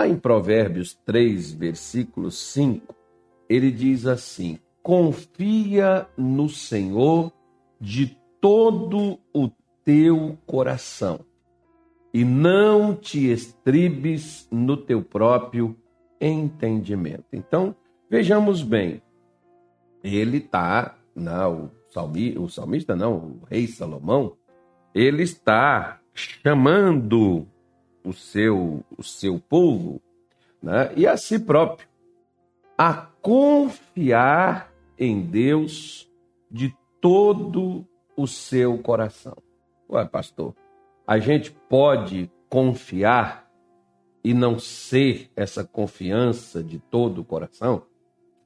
Lá em Provérbios 3, versículo 5, ele diz assim: Confia no Senhor de todo o teu coração e não te estribes no teu próprio entendimento. Então, vejamos bem, ele está, o, salmi, o salmista não, o rei Salomão, ele está chamando o seu, o seu povo né, e a si próprio a confiar em Deus de todo o seu coração. Ué, pastor, a gente pode confiar e não ser essa confiança de todo o coração?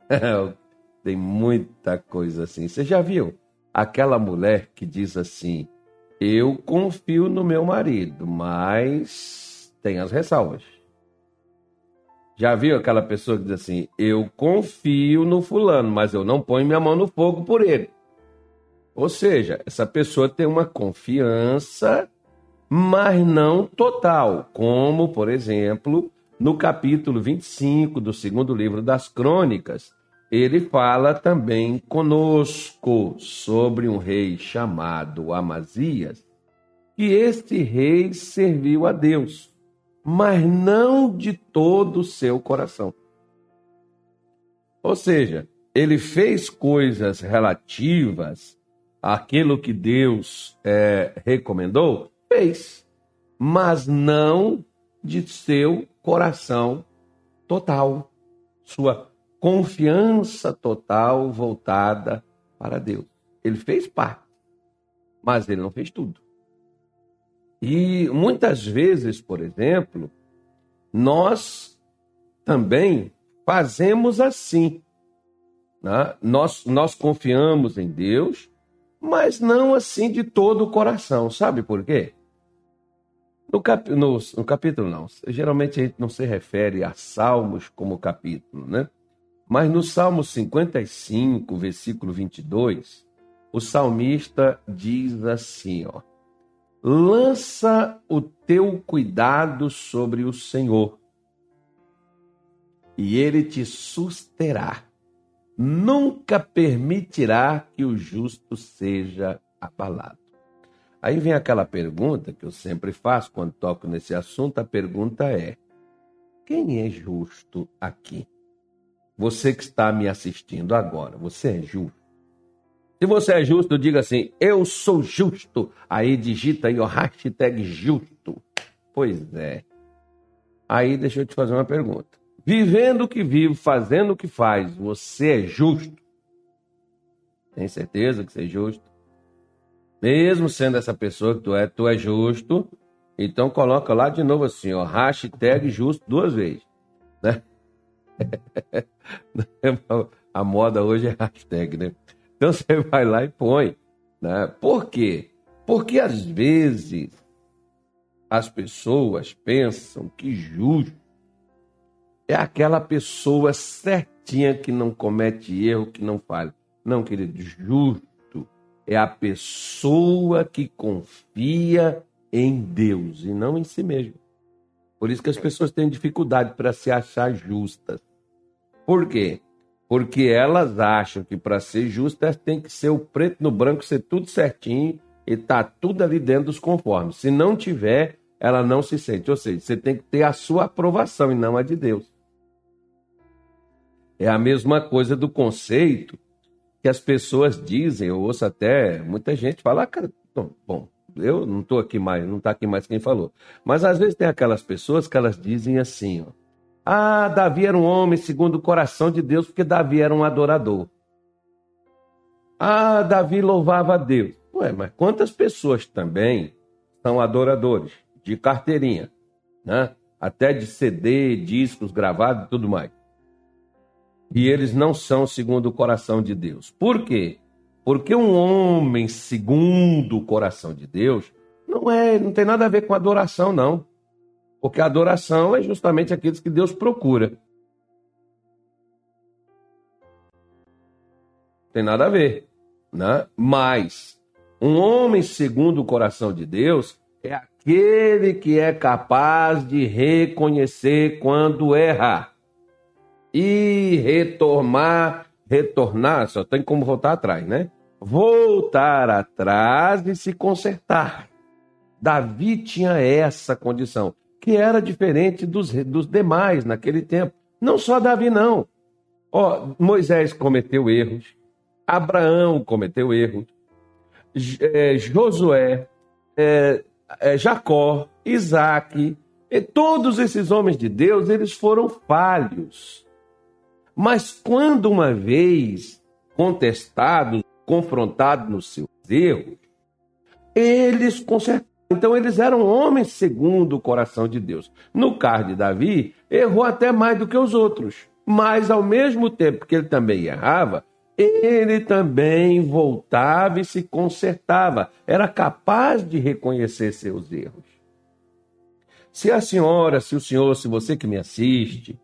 Tem muita coisa assim. Você já viu aquela mulher que diz assim: Eu confio no meu marido, mas tem as ressalvas. Já viu aquela pessoa que diz assim: Eu confio no fulano, mas eu não ponho minha mão no fogo por ele. Ou seja, essa pessoa tem uma confiança, mas não total, como, por exemplo, no capítulo 25 do segundo livro das Crônicas, ele fala também conosco sobre um rei chamado Amazias, que este rei serviu a Deus, mas não de todo o seu coração. Ou seja, ele fez coisas relativas aquilo que Deus é, recomendou, fez, mas não de seu coração total, sua confiança total voltada para Deus. Ele fez parte, mas ele não fez tudo. E muitas vezes, por exemplo, nós também fazemos assim. Né? Nós, nós confiamos em Deus, mas não assim de todo o coração. Sabe por quê? No, cap, no, no, capítulo, não. Geralmente a gente não se refere a Salmos como capítulo, né? Mas no Salmo 55, versículo 22, o salmista diz assim, ó: Lança o teu cuidado sobre o Senhor, e ele te susterá nunca permitirá que o justo seja abalado. Aí vem aquela pergunta que eu sempre faço quando toco nesse assunto: a pergunta é: quem é justo aqui? Você que está me assistindo agora, você é justo? Se você é justo, diga assim: eu sou justo. Aí digita aí o hashtag justo. Pois é. Aí deixa eu te fazer uma pergunta. Vivendo o que vive, fazendo o que faz, você é justo? Tem certeza que você é justo? Mesmo sendo essa pessoa que tu é, tu é justo, então coloca lá de novo assim, ó, hashtag justo duas vezes. Né? A moda hoje é hashtag, né? Então você vai lá e põe. Né? Por quê? Porque às vezes as pessoas pensam que justo é aquela pessoa certinha que não comete erro, que não falha. Não, querido, justo é a pessoa que confia em Deus e não em si mesmo. Por isso que as pessoas têm dificuldade para se achar justas. Por quê? Porque elas acham que para ser justas tem que ser o preto no branco, ser tudo certinho e tá tudo ali dentro dos conformes. Se não tiver, ela não se sente. Ou seja, você tem que ter a sua aprovação e não a de Deus. É a mesma coisa do conceito que as pessoas dizem, eu ouço até muita gente falar, ah, cara, bom, eu não estou aqui mais, não está aqui mais quem falou. Mas às vezes tem aquelas pessoas que elas dizem assim, ó, ah, Davi era um homem segundo o coração de Deus, porque Davi era um adorador. Ah, Davi louvava a Deus. Ué, mas quantas pessoas também são adoradores de carteirinha, né? Até de CD, discos gravados e tudo mais e eles não são segundo o coração de Deus. Por quê? Porque um homem segundo o coração de Deus não é, não tem nada a ver com adoração, não. Porque a adoração é justamente aqueles que Deus procura. Tem nada a ver, né? Mas um homem segundo o coração de Deus é aquele que é capaz de reconhecer quando erra e retornar, retornar, só tem como voltar atrás, né? Voltar atrás e se consertar. Davi tinha essa condição, que era diferente dos, dos demais naquele tempo. Não só Davi, não. Ó, Moisés cometeu erros, Abraão cometeu erros, é, Josué, é, é, Jacó, Isaac, todos esses homens de Deus, eles foram falhos. Mas quando uma vez contestados, confrontados nos seus erros, eles consertaram. Então eles eram homens segundo o coração de Deus. No caso de Davi, errou até mais do que os outros. Mas ao mesmo tempo que ele também errava, ele também voltava e se consertava, era capaz de reconhecer seus erros. Se a senhora, se o senhor, se você que me assiste,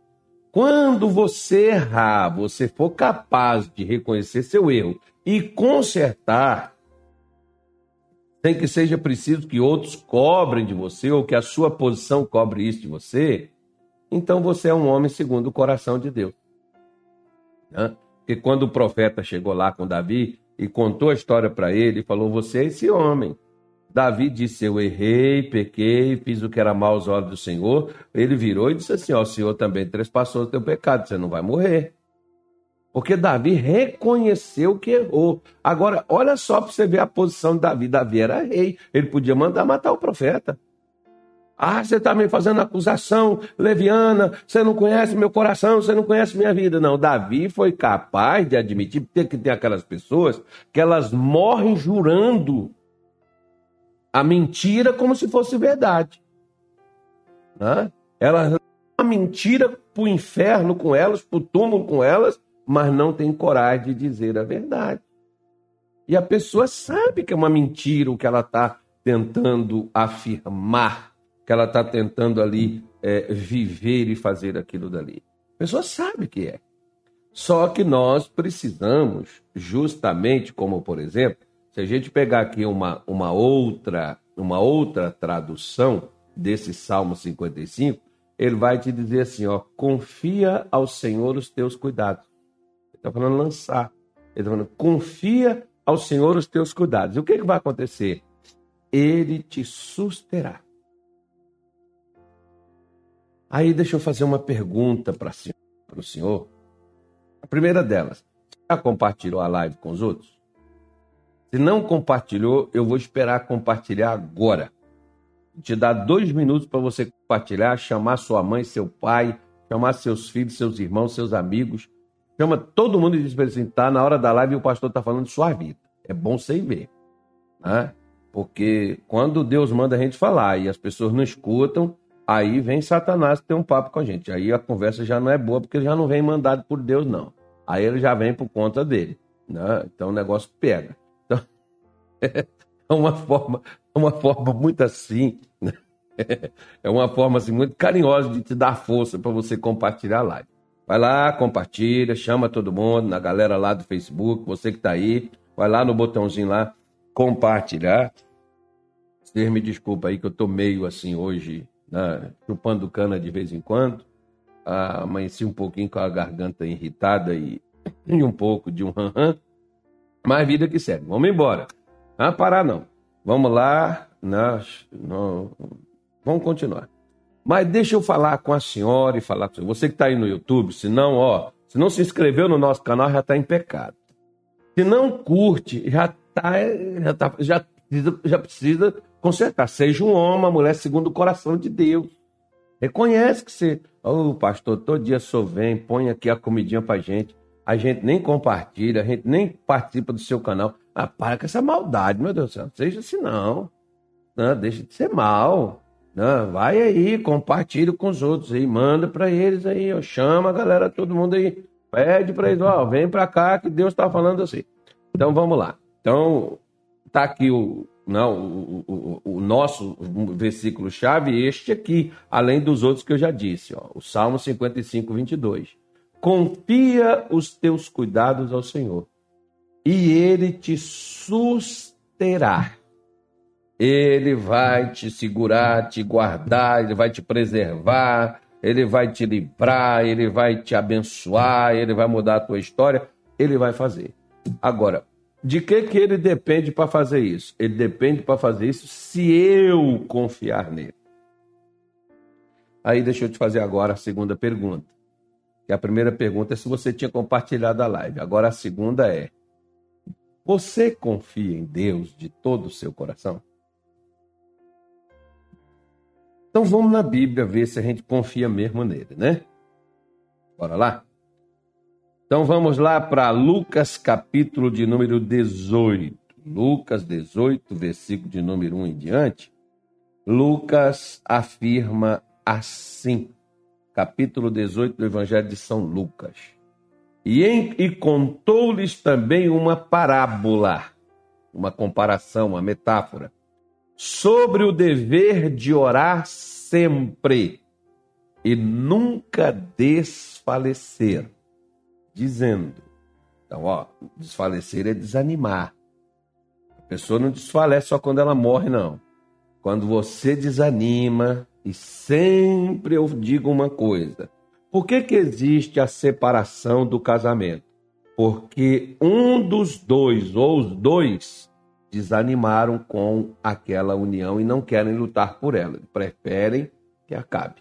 quando você errar, você for capaz de reconhecer seu erro e consertar, sem que seja preciso que outros cobrem de você ou que a sua posição cobre isso de você, então você é um homem segundo o coração de Deus. Né? Porque quando o profeta chegou lá com Davi e contou a história para ele, falou: Você é esse homem. Davi disse: Eu errei, pequei, fiz o que era mal aos olhos do Senhor. Ele virou e disse assim: Ó, o Senhor também trespassou o teu pecado, você não vai morrer. Porque Davi reconheceu que errou. Agora, olha só para você ver a posição de Davi. Davi era rei, ele podia mandar matar o profeta. Ah, você está me fazendo acusação leviana, você não conhece meu coração, você não conhece minha vida. Não, Davi foi capaz de admitir que tem aquelas pessoas que elas morrem jurando a mentira como se fosse verdade. Né? Elas a mentira para o inferno com elas, para o túmulo com elas, mas não tem coragem de dizer a verdade. E a pessoa sabe que é uma mentira o que ela está tentando afirmar que ela está tentando ali é, viver e fazer aquilo dali. A pessoa sabe que é. Só que nós precisamos, justamente como, por exemplo, se a gente pegar aqui uma, uma, outra, uma outra tradução desse Salmo 55, ele vai te dizer assim: ó, confia ao Senhor os teus cuidados. Está falando lançar. Ele está falando, confia ao Senhor os teus cuidados. E o que, que vai acontecer? Ele te susterá. Aí deixa eu fazer uma pergunta para o senhor. A primeira delas, já compartilhou a live com os outros? Se não compartilhou, eu vou esperar compartilhar agora. Te dar dois minutos para você compartilhar, chamar sua mãe, seu pai, chamar seus filhos, seus irmãos, seus amigos. Chama todo mundo e diz para ele assim: tá na hora da live o pastor está falando de sua vida. É bom você ver. Né? Porque quando Deus manda a gente falar e as pessoas não escutam, Aí vem Satanás ter um papo com a gente. Aí a conversa já não é boa, porque ele já não vem mandado por Deus, não. Aí ele já vem por conta dele. Né? Então o negócio pega. Então, é uma forma, uma forma muito assim, né? é uma forma assim, muito carinhosa de te dar força para você compartilhar a live. Vai lá, compartilha, chama todo mundo, na galera lá do Facebook, você que está aí, vai lá no botãozinho lá, compartilhar. Vocês me desculpa aí que eu tô meio assim hoje, né, chupando cana de vez em quando. Ah, amanheci um pouquinho com a garganta irritada e, e um pouco de um ran-ran. Mas vida que segue. Vamos embora. Não ah, parar não. Vamos lá. Nós, não, vamos continuar. Mas deixa eu falar com a senhora e falar com você. Que está aí no YouTube, se não, ó, se não se inscreveu no nosso canal, já está em pecado. Se não curte, já está já, tá, já, já precisa consertar. Seja um homem, uma mulher segundo o coração de Deus. Reconhece que você, ô oh, pastor, todo dia só vem, põe aqui a comidinha pra gente. A gente nem compartilha, a gente nem participa do seu canal. Ah, para com essa maldade, meu Deus do céu. Seja assim, não. não deixa de ser mal. Não, vai aí, compartilha com os outros aí, manda para eles aí, ó, chama a galera, todo mundo aí, pede para eles, ó, vem para cá que Deus está falando assim. Então vamos lá. Então tá aqui o, não, o, o, o nosso versículo-chave, este aqui, além dos outros que eu já disse, ó, o Salmo 55, 22. Confia os teus cuidados ao Senhor, e ele te susterá. Ele vai te segurar, te guardar, ele vai te preservar, ele vai te livrar, ele vai te abençoar, ele vai mudar a tua história, ele vai fazer. Agora, de que que ele depende para fazer isso? Ele depende para fazer isso se eu confiar nele. Aí deixa eu te fazer agora a segunda pergunta. Que a primeira pergunta é se você tinha compartilhado a live. Agora a segunda é: você confia em Deus de todo o seu coração? Então vamos na Bíblia ver se a gente confia mesmo nele, né? Bora lá? Então vamos lá para Lucas capítulo de número 18. Lucas 18, versículo de número 1 em diante. Lucas afirma assim, capítulo 18 do Evangelho de São Lucas. E, e contou-lhes também uma parábola, uma comparação, uma metáfora, sobre o dever de orar sempre e nunca desfalecer, dizendo. Então, ó, desfalecer é desanimar. A pessoa não desfalece só quando ela morre, não. Quando você desanima, e sempre eu digo uma coisa: por que, que existe a separação do casamento? Porque um dos dois ou os dois desanimaram com aquela união e não querem lutar por ela, preferem que acabe.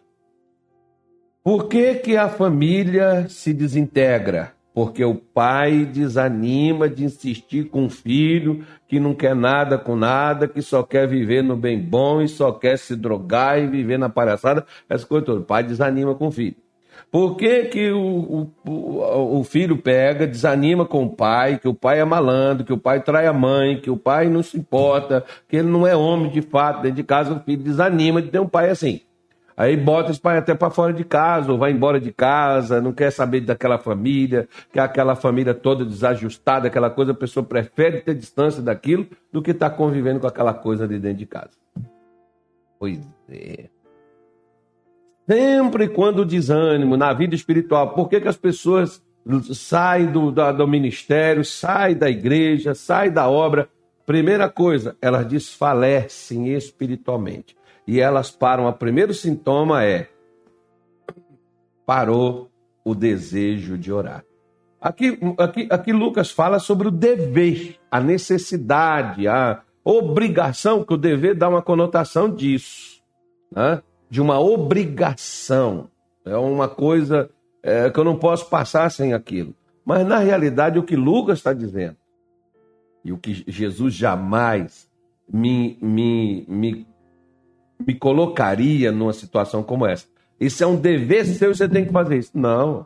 Por que, que a família se desintegra? Porque o pai desanima de insistir com o filho que não quer nada com nada, que só quer viver no bem bom e só quer se drogar e viver na palhaçada, essa coisa toda. O pai desanima com o filho. Por que, que o, o, o, filho pega, desanima com o pai, que o pai é malandro, que o pai trai a mãe, que o pai não se importa, que ele não é homem de fato, dentro de casa o filho desanima de ter um pai assim. Aí bota esse pai até para fora de casa, ou vai embora de casa, não quer saber daquela família, que aquela família toda desajustada, aquela coisa, a pessoa prefere ter distância daquilo do que estar tá convivendo com aquela coisa de dentro de casa. Pois é. Sempre quando o desânimo na vida espiritual, por que, que as pessoas saem do, do, do ministério, saem da igreja, saem da obra? Primeira coisa, elas desfalecem espiritualmente. E elas param. O primeiro sintoma é parou o desejo de orar. Aqui, aqui, aqui Lucas fala sobre o dever, a necessidade, a obrigação, que o dever dá uma conotação disso. Né? De uma obrigação. É uma coisa é, que eu não posso passar sem aquilo. Mas na realidade o que Lucas está dizendo e o que Jesus jamais me, me, me, me colocaria numa situação como essa. Isso é um dever seu, você tem que fazer isso. Não.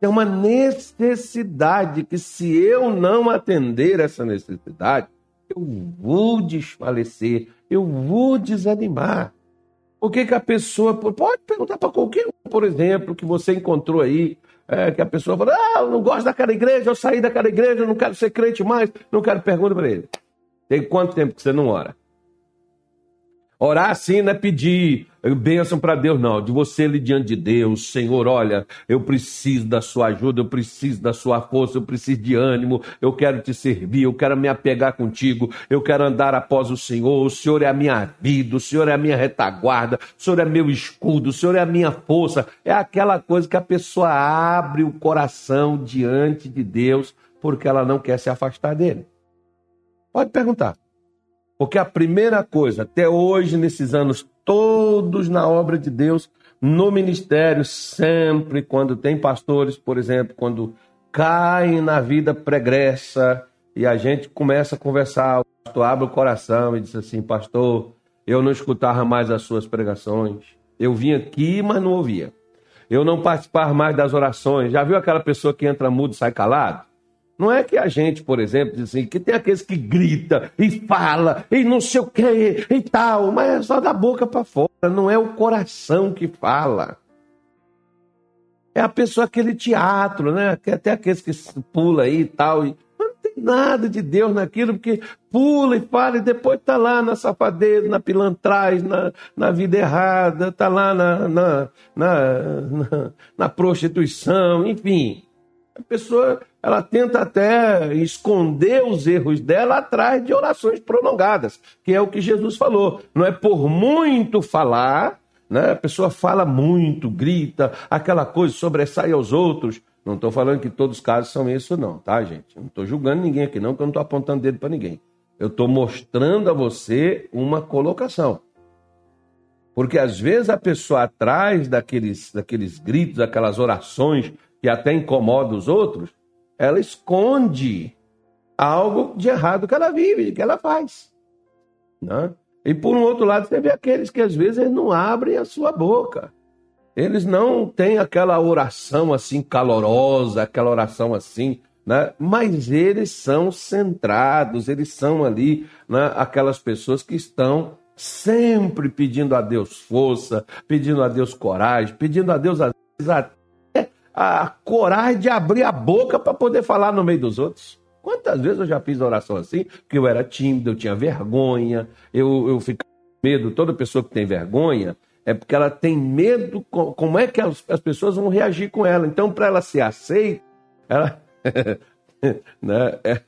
É uma necessidade que se eu não atender essa necessidade, eu vou desfalecer, eu vou desanimar. O que, que a pessoa. Pode perguntar para qualquer um, por exemplo, que você encontrou aí, é, que a pessoa fala: Ah, eu não gosto daquela igreja, eu saí daquela igreja, eu não quero ser crente mais, não quero. Pergunta para ele: Tem quanto tempo que você não ora? Orar assim não é pedir bênção para Deus, não. De você ali diante de Deus, Senhor, olha, eu preciso da sua ajuda, eu preciso da sua força, eu preciso de ânimo, eu quero te servir, eu quero me apegar contigo, eu quero andar após o Senhor. O Senhor é a minha vida, o Senhor é a minha retaguarda, o Senhor é meu escudo, o Senhor é a minha força. É aquela coisa que a pessoa abre o coração diante de Deus porque ela não quer se afastar dele. Pode perguntar. Porque a primeira coisa, até hoje, nesses anos todos na obra de Deus, no ministério, sempre quando tem pastores, por exemplo, quando caem na vida pregressa e a gente começa a conversar, o pastor abre o coração e diz assim: Pastor, eu não escutava mais as suas pregações. Eu vim aqui, mas não ouvia. Eu não participava mais das orações. Já viu aquela pessoa que entra mudo e sai calado? Não é que a gente, por exemplo, diz assim, que tem aqueles que grita e fala e não sei o que e tal, mas é só da boca para fora, não é o coração que fala. É a pessoa aquele teatro, né? Até aqueles que pula aí e tal, e não tem nada de Deus naquilo, porque pula e fala e depois tá lá na safadeza, na pilantragem, na, na vida errada, tá lá na, na, na, na, na prostituição, enfim A pessoa ela tenta até esconder os erros dela atrás de orações prolongadas, que é o que Jesus falou. Não é por muito falar, né? A pessoa fala muito, grita, aquela coisa sobressai aos outros. Não estou falando que todos os casos são isso, não, tá, gente? Não estou julgando ninguém aqui, não, porque eu não estou apontando dedo para ninguém. Eu estou mostrando a você uma colocação. Porque às vezes a pessoa atrás daqueles, daqueles gritos, aquelas orações que até incomoda os outros, ela esconde algo de errado que ela vive, que ela faz. Né? E por um outro lado, você vê aqueles que às vezes não abrem a sua boca. Eles não têm aquela oração assim calorosa, aquela oração assim, né? mas eles são centrados, eles são ali né, aquelas pessoas que estão sempre pedindo a Deus força, pedindo a Deus coragem, pedindo a Deus às vezes até a coragem de abrir a boca para poder falar no meio dos outros. Quantas vezes eu já fiz oração assim, que eu era tímido, eu tinha vergonha, eu, eu ficava com medo. Toda pessoa que tem vergonha é porque ela tem medo, como é que as, as pessoas vão reagir com ela. Então, para ela ser aceita, ela, né, é,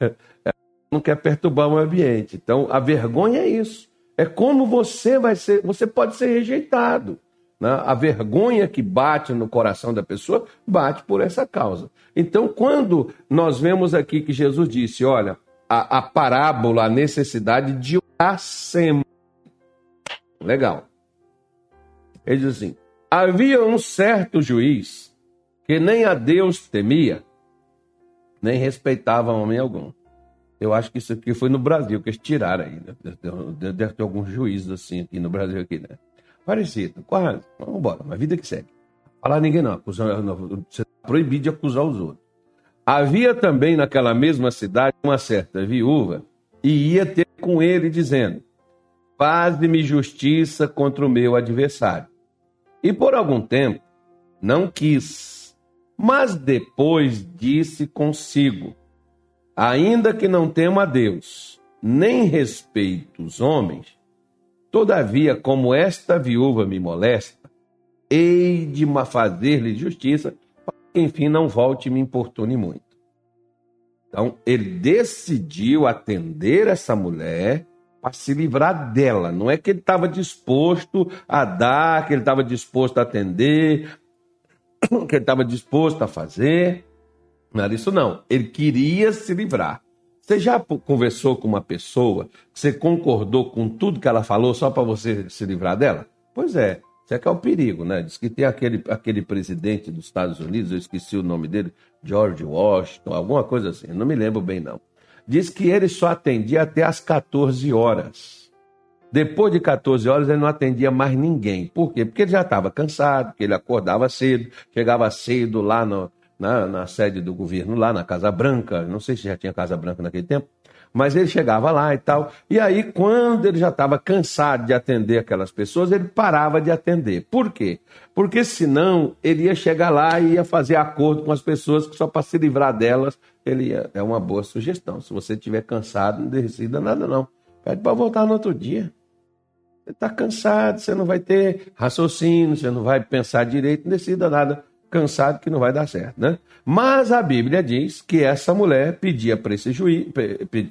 ela não quer perturbar o ambiente. Então, a vergonha é isso. É como você vai ser, você pode ser rejeitado. Né? A vergonha que bate no coração da pessoa bate por essa causa. Então, quando nós vemos aqui que Jesus disse, olha, a, a parábola, a necessidade de orar sempre. Legal. Ele diz assim: havia um certo juiz que nem a Deus temia, nem respeitava homem algum. Eu acho que isso aqui foi no Brasil que eles tiraram aí. Né? Deve, ter alguns juízes assim aqui no Brasil aqui, né? Parecido, quase. Vamos embora, mas vida que segue. Falar ninguém não, acusar, não, você está proibido de acusar os outros. Havia também naquela mesma cidade uma certa viúva e ia ter com ele dizendo: Faze-me justiça contra o meu adversário. E por algum tempo não quis, mas depois disse consigo: Ainda que não tema a Deus, nem respeito os homens, Todavia, como esta viúva me molesta, hei de fazer-lhe justiça, para que enfim não volte e me importune muito. Então, ele decidiu atender essa mulher para se livrar dela. Não é que ele estava disposto a dar, que ele estava disposto a atender, que ele estava disposto a fazer. Não era isso, não. Ele queria se livrar. Você já conversou com uma pessoa que você concordou com tudo que ela falou só para você se livrar dela? Pois é, isso é que é o perigo, né? Diz que tem aquele, aquele presidente dos Estados Unidos, eu esqueci o nome dele, George Washington, alguma coisa assim, não me lembro bem não. Diz que ele só atendia até às 14 horas. Depois de 14 horas ele não atendia mais ninguém. Por quê? Porque ele já estava cansado, porque ele acordava cedo, chegava cedo lá no, na, na sede do governo, lá na Casa Branca, não sei se já tinha Casa Branca naquele tempo, mas ele chegava lá e tal. E aí, quando ele já estava cansado de atender aquelas pessoas, ele parava de atender. Por quê? Porque senão ele ia chegar lá e ia fazer acordo com as pessoas que só para se livrar delas, ele ia... é uma boa sugestão. Se você estiver cansado, não decida nada não. Pede para voltar no outro dia. Você está cansado, você não vai ter raciocínio, você não vai pensar direito, não decida nada cansado que não vai dar certo, né? Mas a Bíblia diz que essa mulher pedia para esse, juiz,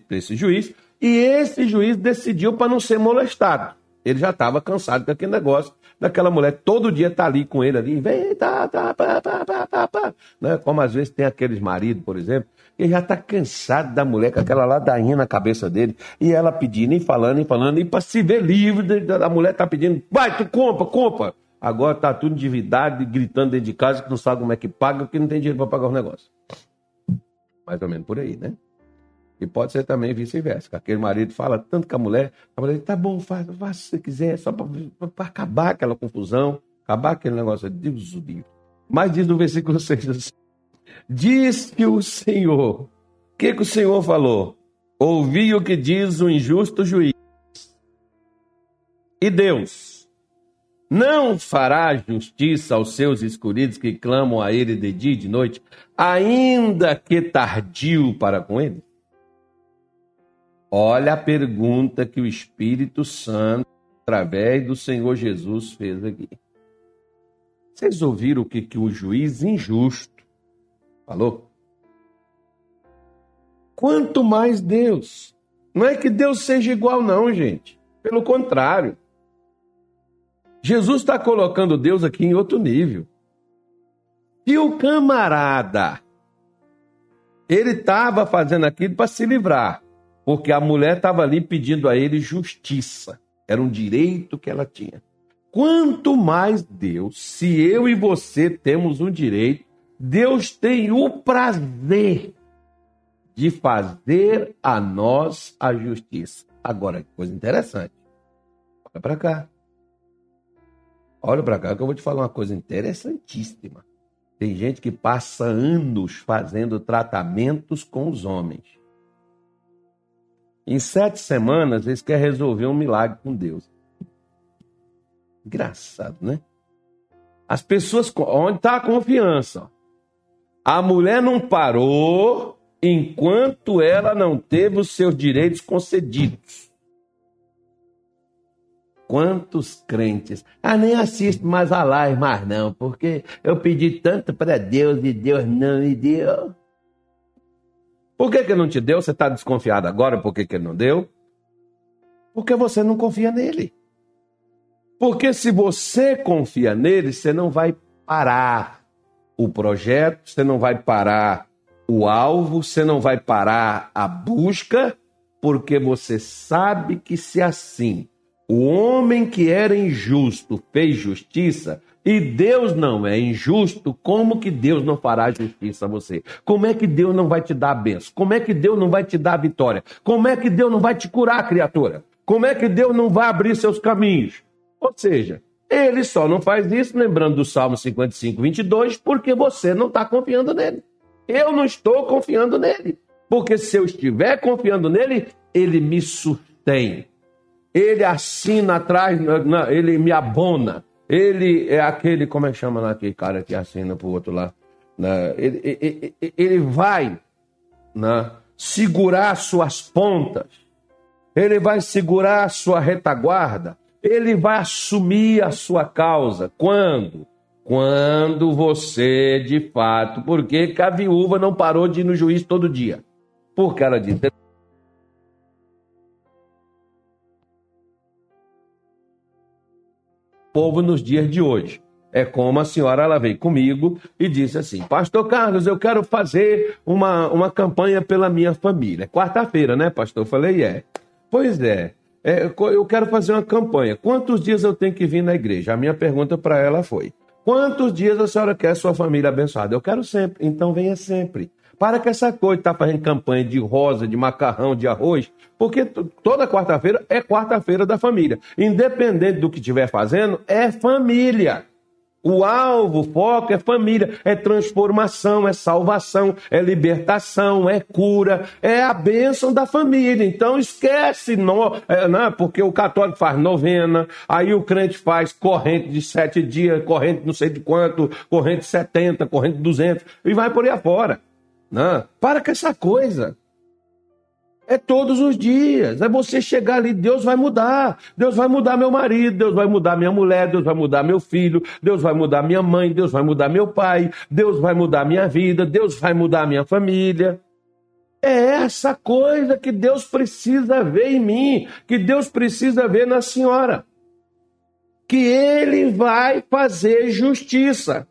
esse juiz e esse juiz decidiu para não ser molestado. Ele já estava cansado com aquele negócio daquela mulher todo dia tá ali com ele ali, vem, tá, tá, pá, pá, pá, pá, pá. Né? Como às vezes tem aqueles maridos, por exemplo, que já está cansado da mulher com aquela ladainha na cabeça dele, e ela pedindo, e falando, e falando, e para se ver livre, a mulher tá pedindo, vai, tu compra, compra. Agora está tudo endividado, gritando dentro de casa que não sabe como é que paga, porque não tem dinheiro para pagar o negócio. Mais ou menos por aí, né? E pode ser também vice-versa. Aquele marido fala tanto com a mulher, a mulher diz, tá bom, faz, faz se você quiser, só para acabar aquela confusão, acabar aquele negócio. Deus o livre. Mas diz no versículo 6 assim, Diz-que o Senhor, o que, que o Senhor falou? Ouvi o que diz o injusto juiz. E Deus não fará justiça aos seus escolhidos que clamam a ele de dia e de noite, ainda que tardio para com ele? Olha a pergunta que o Espírito Santo, através do Senhor Jesus, fez aqui. Vocês ouviram o que, que o juiz injusto falou? Quanto mais Deus. Não é que Deus seja igual, não, gente. Pelo contrário. Jesus está colocando Deus aqui em outro nível. E o camarada, ele estava fazendo aquilo para se livrar, porque a mulher estava ali pedindo a ele justiça. Era um direito que ela tinha. Quanto mais Deus, se eu e você temos um direito, Deus tem o prazer de fazer a nós a justiça. Agora, que coisa interessante. Olha para cá. Olha para cá que eu vou te falar uma coisa interessantíssima. Tem gente que passa anos fazendo tratamentos com os homens. Em sete semanas, eles querem resolver um milagre com Deus. Engraçado, né? As pessoas. Onde está a confiança? A mulher não parou enquanto ela não teve os seus direitos concedidos. Quantos crentes? Ah, nem assisto mais a live, mais não, porque eu pedi tanto para Deus e Deus não me deu. Por que, que não te deu? Você está desconfiado agora por que, que não deu? Porque você não confia nele. Porque se você confia nele, você não vai parar o projeto, você não vai parar o alvo, você não vai parar a busca, porque você sabe que se assim o homem que era injusto fez justiça, e Deus não é injusto, como que Deus não fará justiça a você? Como é que Deus não vai te dar a benção? Como é que Deus não vai te dar vitória? Como é que Deus não vai te curar, criatura? Como é que Deus não vai abrir seus caminhos? Ou seja, ele só não faz isso, lembrando do Salmo 55, 22, porque você não está confiando nele. Eu não estou confiando nele. Porque se eu estiver confiando nele, ele me sustém. Ele assina atrás, ele me abona. Ele é aquele, como é que chama lá aquele cara que assina para o outro lá? Ele, ele, ele vai né, segurar suas pontas. Ele vai segurar sua retaguarda. Ele vai assumir a sua causa. Quando? Quando você, de fato, por que a viúva não parou de ir no juiz todo dia? Porque ela disse. Povo nos dias de hoje. É como a senhora ela veio comigo e disse assim: Pastor Carlos, eu quero fazer uma, uma campanha pela minha família. Quarta-feira, né, pastor? Eu falei: É. Pois é, é, eu quero fazer uma campanha. Quantos dias eu tenho que vir na igreja? A minha pergunta para ela foi: Quantos dias a senhora quer sua família abençoada? Eu quero sempre, então venha sempre. Para que essa coisa está fazendo campanha de rosa, de macarrão, de arroz, porque toda quarta-feira é quarta-feira da família. Independente do que estiver fazendo, é família. O alvo, o foco é família, é transformação, é salvação, é libertação, é cura, é a bênção da família. Então esquece, no, é, né? porque o católico faz novena, aí o crente faz corrente de sete dias, corrente não sei de quanto, corrente de setenta, corrente de duzentos, e vai por aí afora. Né? Para com essa coisa. É todos os dias. É você chegar ali, Deus vai mudar. Deus vai mudar meu marido, Deus vai mudar minha mulher, Deus vai mudar meu filho, Deus vai mudar minha mãe, Deus vai mudar meu pai, Deus vai mudar minha vida, Deus vai mudar minha família. É essa coisa que Deus precisa ver em mim, que Deus precisa ver na senhora. Que Ele vai fazer justiça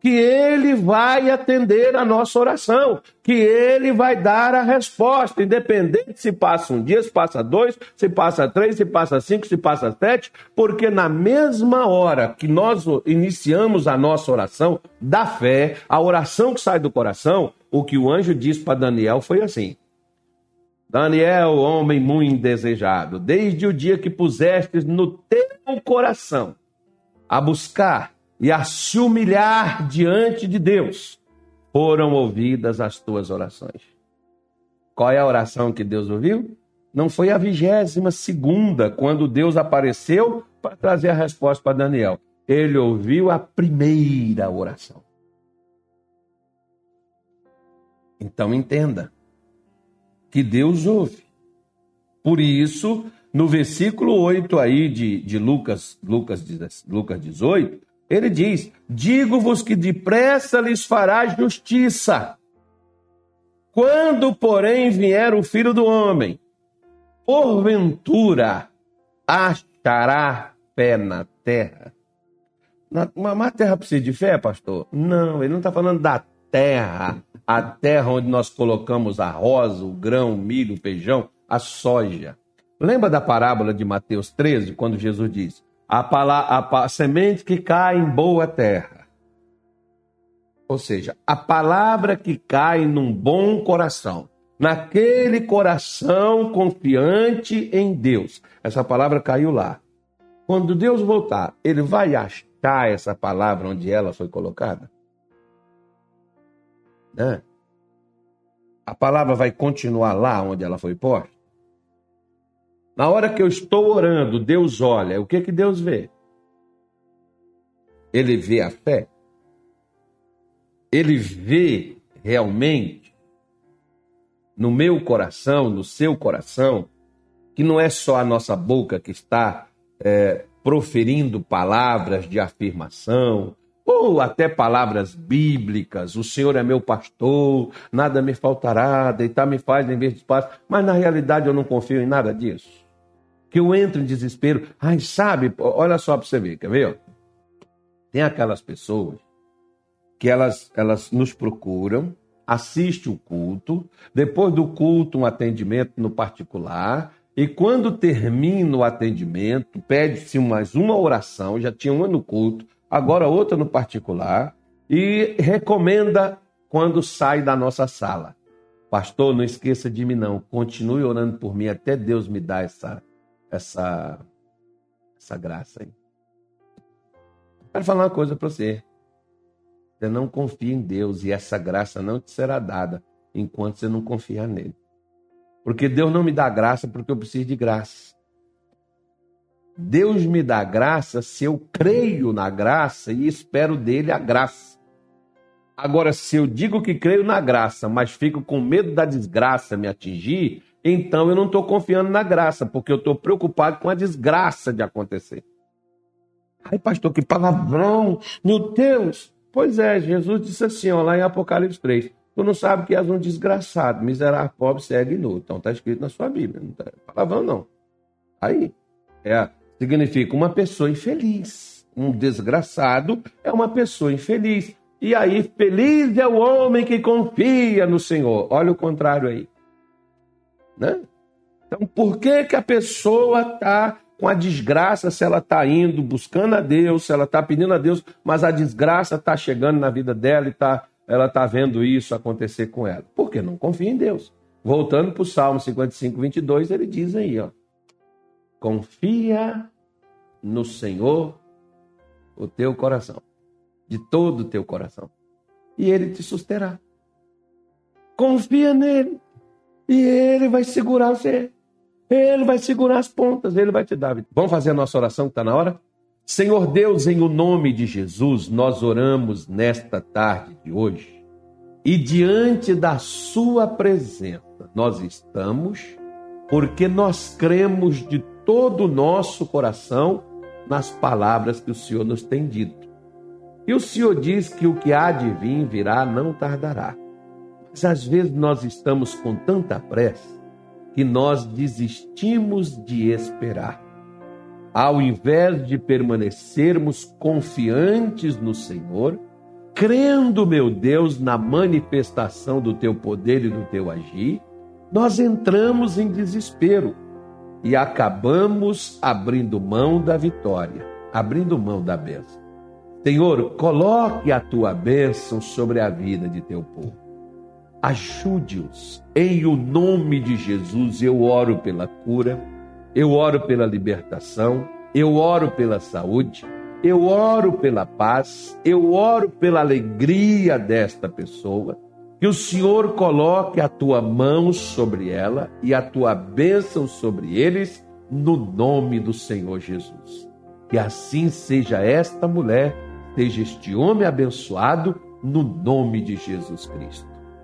que Ele vai atender a nossa oração, que Ele vai dar a resposta, independente se passa um dia, se passa dois, se passa três, se passa cinco, se passa sete, porque na mesma hora que nós iniciamos a nossa oração da fé, a oração que sai do coração, o que o anjo disse para Daniel foi assim: Daniel, homem muito desejado, desde o dia que pusestes no teu coração a buscar e a se humilhar diante de Deus, foram ouvidas as tuas orações. Qual é a oração que Deus ouviu? Não foi a vigésima segunda, quando Deus apareceu para trazer a resposta para Daniel. Ele ouviu a primeira oração. Então entenda que Deus ouve. Por isso, no versículo 8 aí de, de Lucas, Lucas, Lucas 18, ele diz: Digo-vos que depressa lhes fará justiça. Quando, porém, vier o filho do homem, porventura achará fé na terra? Uma terra precisa de fé, pastor? Não, ele não está falando da terra, a terra onde nós colocamos a rosa, o grão, o milho, o feijão, a soja. Lembra da parábola de Mateus 13, quando Jesus diz: a, a, a semente que cai em boa terra. Ou seja, a palavra que cai num bom coração, naquele coração confiante em Deus. Essa palavra caiu lá. Quando Deus voltar, ele vai achar essa palavra onde ela foi colocada? Né? A palavra vai continuar lá onde ela foi posta? Na hora que eu estou orando, Deus olha, o que que Deus vê? Ele vê a fé. Ele vê realmente no meu coração, no seu coração, que não é só a nossa boca que está é, proferindo palavras de afirmação, ou até palavras bíblicas, o Senhor é meu pastor, nada me faltará, deitar me faz em vez de espaço, mas na realidade eu não confio em nada disso que eu entro em desespero. Ai, sabe, olha só para você ver, quer ver? Tem aquelas pessoas que elas, elas nos procuram, assiste o culto, depois do culto um atendimento no particular, e quando termina o atendimento, pede-se mais uma oração, já tinha uma no culto, agora outra no particular, e recomenda quando sai da nossa sala. Pastor, não esqueça de mim não, continue orando por mim até Deus me dar essa essa, essa graça aí. Quero falar uma coisa para você. Você não confia em Deus e essa graça não te será dada enquanto você não confiar nele. Porque Deus não me dá graça porque eu preciso de graça. Deus me dá graça se eu creio na graça e espero dele a graça. Agora, se eu digo que creio na graça, mas fico com medo da desgraça me atingir, então eu não estou confiando na graça, porque eu estou preocupado com a desgraça de acontecer. Ai, pastor, que palavrão! Meu Deus! Pois é, Jesus disse assim, ó, lá em Apocalipse 3. Tu não sabe que és um desgraçado, miserável, pobre, cego e nu. Então está escrito na sua Bíblia. Não está palavrão, não. Aí, é, significa uma pessoa infeliz. Um desgraçado é uma pessoa infeliz. E aí, feliz é o homem que confia no Senhor. Olha o contrário aí. Né? Então, por que, que a pessoa está com a desgraça se ela está indo buscando a Deus, se ela está pedindo a Deus, mas a desgraça está chegando na vida dela e tá, ela está vendo isso acontecer com ela? Porque não confia em Deus. Voltando para o Salmo 55, 22, ele diz aí, ó, confia no Senhor o teu coração, de todo o teu coração, e ele te susterá. Confia nele. E ele vai segurar você. Ele vai segurar as pontas, ele vai te dar. Vamos fazer a nossa oração que está na hora? Senhor Deus, em o nome de Jesus, nós oramos nesta tarde de hoje. E diante da Sua presença, nós estamos, porque nós cremos de todo o nosso coração nas palavras que o Senhor nos tem dito. E o Senhor diz que o que há de vir virá não tardará. Mas às vezes nós estamos com tanta pressa que nós desistimos de esperar. Ao invés de permanecermos confiantes no Senhor, crendo, meu Deus, na manifestação do teu poder e do teu agir, nós entramos em desespero e acabamos abrindo mão da vitória, abrindo mão da bênção. Senhor, coloque a tua bênção sobre a vida de teu povo. Ajude-os. Em o nome de Jesus, eu oro pela cura, eu oro pela libertação, eu oro pela saúde, eu oro pela paz, eu oro pela alegria desta pessoa. Que o Senhor coloque a tua mão sobre ela e a tua bênção sobre eles, no nome do Senhor Jesus. Que assim seja esta mulher, seja este homem abençoado, no nome de Jesus Cristo.